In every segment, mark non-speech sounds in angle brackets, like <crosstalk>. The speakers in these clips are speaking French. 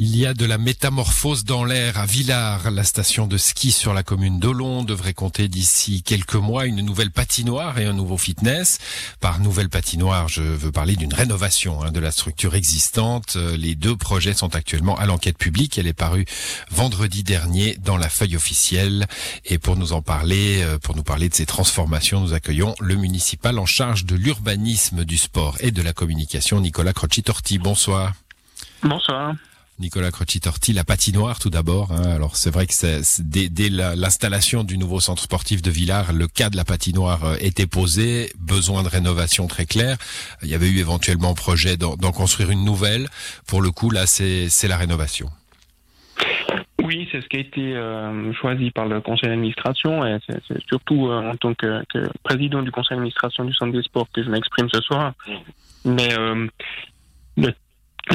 Il y a de la métamorphose dans l'air à Villars. La station de ski sur la commune d'Olon devrait compter d'ici quelques mois une nouvelle patinoire et un nouveau fitness. Par nouvelle patinoire, je veux parler d'une rénovation hein, de la structure existante. Les deux projets sont actuellement à l'enquête publique. Elle est parue vendredi dernier dans la feuille officielle. Et pour nous en parler, euh, pour nous parler de ces transformations, nous accueillons le municipal en charge de l'urbanisme, du sport et de la communication, Nicolas Crocitorti. Bonsoir. Bonsoir. Nicolas Crocitorti, la patinoire tout d'abord. Hein. Alors c'est vrai que c'est, dès, l'installation du nouveau centre sportif de Villars, le cas de la patinoire euh, était posé, besoin de rénovation très clair. Il y avait eu éventuellement projet d'en, construire une nouvelle. Pour le coup, là, c'est, la rénovation. Oui, c'est ce qui a été euh, choisi par le conseil d'administration et c'est, surtout euh, en tant que, président du conseil d'administration du centre des sports que je m'exprime ce soir. Mais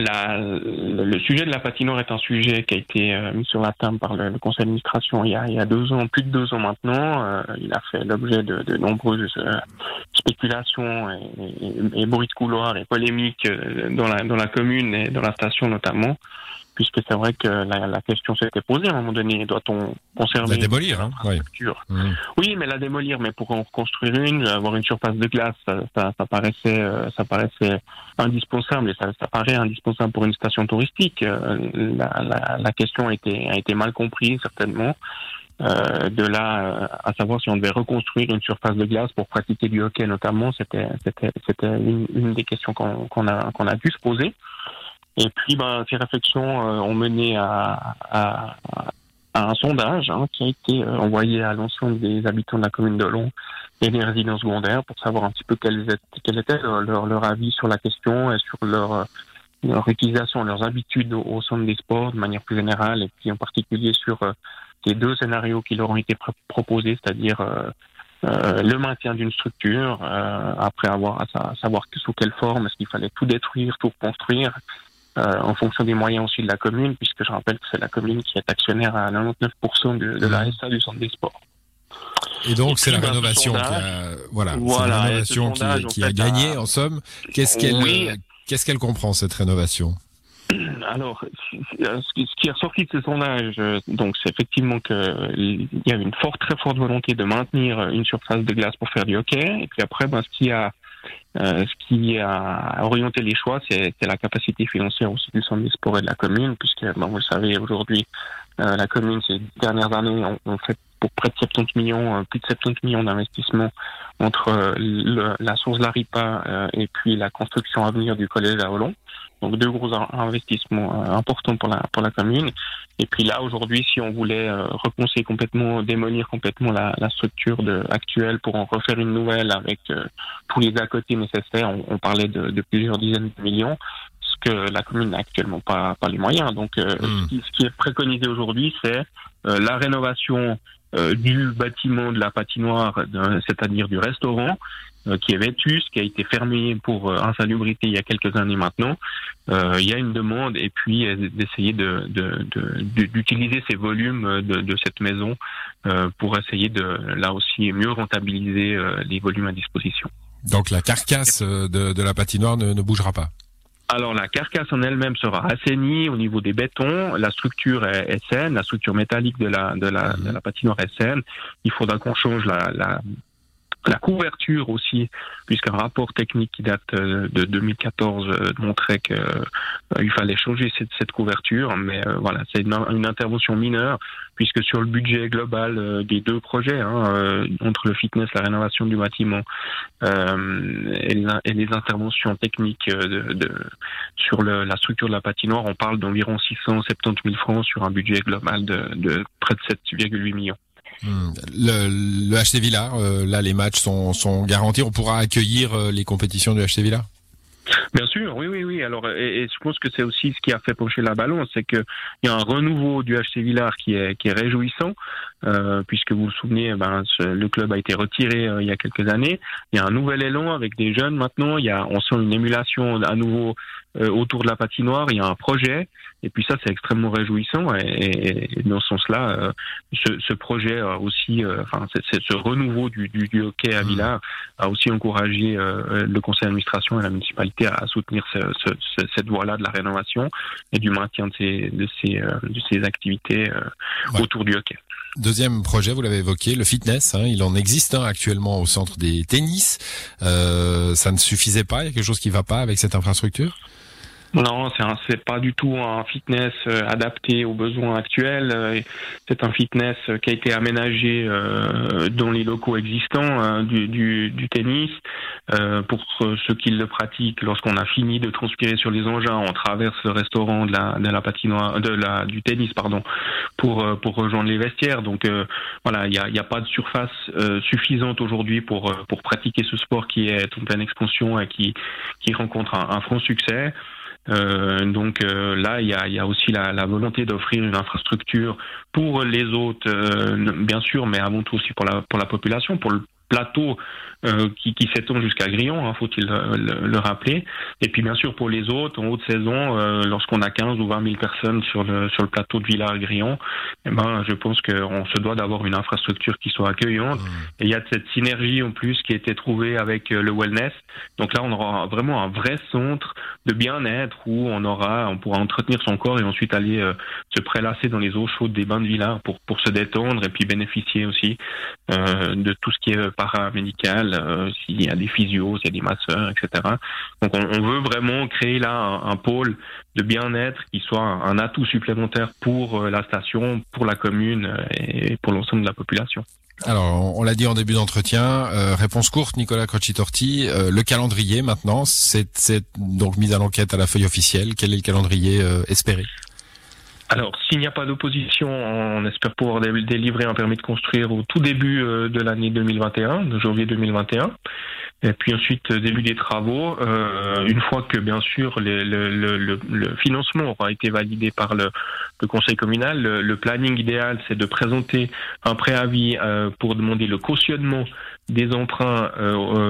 la, le sujet de la patinoire est un sujet qui a été euh, mis sur la table par le, conseil d'administration il, y a, il y a deux ans, plus de deux ans maintenant. Euh, il a fait l'objet de, nombreuses euh, spéculations et, bruits de couloir et polémiques dans la, dans la commune et dans la station notamment puisque c'est vrai que la, la question s'était posée à un moment donné. Doit-on conserver la démolir hein, oui. Mmh. oui, mais la démolir, mais pour en reconstruire une, avoir une surface de glace, ça, ça, ça paraissait, euh, ça paraissait indispensable et ça, ça, paraît indispensable pour une station touristique. Euh, la, la, la question a été, a été mal comprise certainement. Euh, de là euh, à savoir si on devait reconstruire une surface de glace pour pratiquer du hockey notamment, c'était c'était c'était une, une, des questions qu'on qu'on a qu'on a dû se poser. Et puis, ben, ces réflexions euh, ont mené à, à, à un sondage hein, qui a été euh, envoyé à l'ensemble des habitants de la commune de Long et des résidents secondaires pour savoir un petit peu quel, quel était leur, leur, avis sur la question et sur leur, leur utilisation, leurs habitudes au, centre des sports de manière plus générale, et puis en particulier sur euh, les deux scénarios qui leur ont été proposés, c'est-à-dire euh, le maintien d'une structure, euh, après avoir à, savoir sous quelle forme, est-ce qu'il fallait tout détruire, tout reconstruire, euh, en fonction des moyens aussi de la commune, puisque je rappelle que c'est la commune qui est actionnaire à 99% de, de la SA du centre des sports. Et donc c'est la rénovation qui a, voilà, la rénovation qui, qui a gagné en somme. Qu'est-ce qu'elle qu'est-ce qu'elle comprend cette rénovation? <clears throat> Alors, ce qui est ressorti de ce sondage, euh, donc, c'est effectivement qu'il y a une forte, très forte volonté de maintenir une surface de glace pour faire du hockey. Et puis après, ben, ce qui a euh, ce qui a orienté les choix, c'est la capacité financière aussi du centre des sports et de la commune, puisque, ben, vous le savez, aujourd'hui, euh, la commune, ces dernières années, on, fait pour près de 70 millions, euh, plus de 70 millions d'investissements entre la source de la RIPA et puis la construction à venir du collège à Hollande. Donc deux gros investissements importants pour la pour la commune. Et puis là aujourd'hui, si on voulait repenser complètement, démolir complètement la, la structure de, actuelle pour en refaire une nouvelle avec tous les à côté nécessaires, on, on parlait de, de, plusieurs dizaines de millions, ce que la commune n'a actuellement pas, pas les moyens. Donc, euh, hmm. ce, qui, ce, qui, est préconisé aujourd'hui, c'est euh, la rénovation euh, du bâtiment de la patinoire, c'est-à-dire du restaurant, euh, qui est vétus, qui a été fermé pour euh, insalubrité il y a quelques années maintenant. Euh, il y a une demande et puis d'essayer de, d'utiliser ces volumes de, cette maison pour essayer de là aussi mieux rentabiliser les volumes à disposition. Donc la carcasse de, la patinoire ne, bougera pas? Alors la carcasse en elle-même sera assainie au niveau des bétons, la structure est, saine, la structure métallique de la, de la, de la patinoire est saine. Il faudra qu'on change la, la, la couverture aussi, puisqu'un rapport technique qui date euh, de 2014 euh, montrait qu'il euh, fallait changer cette, couverture, mais voilà, c'est une, intervention mineure, puisque sur le budget global des deux projets, hein, entre le fitness, la rénovation du bâtiment et, les, interventions techniques sur la structure de la patinoire, on parle d'environ 670 000 francs sur un budget global de, de près de 7,8 millions. Hmm. Le, le euh, là les matchs sont, sont garantis, on pourra accueillir euh, les compétitions du HC Bien sûr, oui, oui, oui. Alors, et, je pense que c'est aussi ce qui a fait pencher la balance, c'est qu'il y a un renouveau du HC qui est, qui est réjouissant, euh, puisque vous vous souvenez, ben, le club a été retiré euh, il y a quelques années. Il y a un nouvel élan avec des jeunes maintenant. Il y a, on sent une émulation à nouveau euh, autour de la patinoire. Il y a un projet, et puis ça, c'est extrêmement réjouissant. Et, et, dans ce sens-là, euh, ce, ce, projet aussi, enfin, c'est, ce renouveau du, du, du, hockey à mmh. Villars a aussi encouragé le conseil d'administration et la municipalité à, soutenir ce, ce, cette voie-là de la rénovation et du maintien de ces, de ces, de ces activités autour du hockey. Deuxième projet, vous l'avez évoqué, le fitness. Hein, il en existe un actuellement au centre des tennis. Euh, ça ne suffisait pas. Il y a quelque chose qui ne va pas avec cette infrastructure? Non, c'est pas du tout un fitness euh, adapté aux besoins actuels. Euh, c'est un fitness qui a été aménagé euh, dans les locaux existants hein, du, du, du, tennis. pour ceux qui le pratiquent, lorsqu'on a fini de transpirer sur les engins, on traverse le restaurant de la, de la patinoire, de la, du tennis, pardon, pour pour rejoindre les vestiaires. Donc voilà, il n'y a, y a, pas de surface suffisante aujourd'hui pour pour pratiquer ce sport qui est en pleine expansion et qui qui rencontre un, un franc succès. Euh, donc euh, là, il y a, y a, aussi la, la volonté d'offrir une infrastructure pour les autres, euh, bien sûr, mais avant tout aussi pour la, pour la population, pour le plateau euh, qui, qui s'étend jusqu'à Grillon, hein, faut-il le, le, rappeler. Et puis bien sûr pour les autres, en haute saison, euh, lorsqu'on a 15 ou 20 000 personnes sur le, sur le plateau de Villars-Grillon, eh ben, je pense qu'on se doit d'avoir une infrastructure qui soit accueillante. Mmh. Et il y a cette synergie en plus qui a été trouvée avec euh, le wellness. Donc là, on aura vraiment un vrai centre de bien-être où on aura, on pourra entretenir son corps et ensuite aller se prélasser dans les eaux chaudes des bains de pour, pour se détendre et puis bénéficier aussi de tout ce qui est paramédical euh, s'il y a des physios, s'il y a des masseurs, etc. Donc on, veut vraiment créer là un, pôle de bien-être qui soit un, atout supplémentaire pour euh, la station, pour la commune euh, et pour l'ensemble de la population. Alors, on l'a dit en début d'entretien, réponse courte, Nicolas Crocitorti, le calendrier maintenant, c'est donc mise à l'enquête à la feuille officielle. Quel est le calendrier espéré? Alors, s'il n'y a pas d'opposition, on espère pouvoir délivrer un permis de construire au tout début euh, de l'année 2021, de janvier 2021. Et puis ensuite, euh, début des travaux, euh, une fois que, bien sûr, le, le, le, financement aura été validé par le, conseil communal, le, planning idéal, c'est de présenter un préavis pour demander le cautionnement des emprunts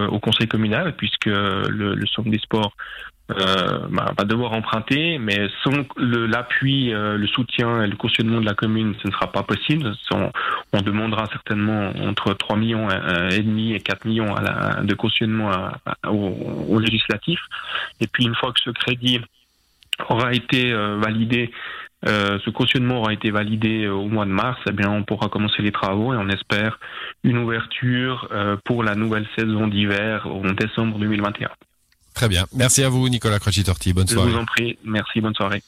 au conseil communal, puisque le, Centre des sports euh, bah, va devoir emprunter, mais sans l'appui, euh, le soutien et le cautionnement de la commune, ce ne sera pas possible. On, demandera certainement entre 3 millions et demi et 4 millions de cautionnement au, au, législatif. Et puis une fois que ce crédit aura été euh, validé, euh, ce cautionnement aura été validé au mois de mars, eh bien on pourra commencer les travaux et on espère une ouverture pour la nouvelle saison d'hiver en décembre 2021. Très bien. Merci à vous, Nicolas Crocitorti. Bonne soirée. Je vous en prie. Merci. Bonne soirée.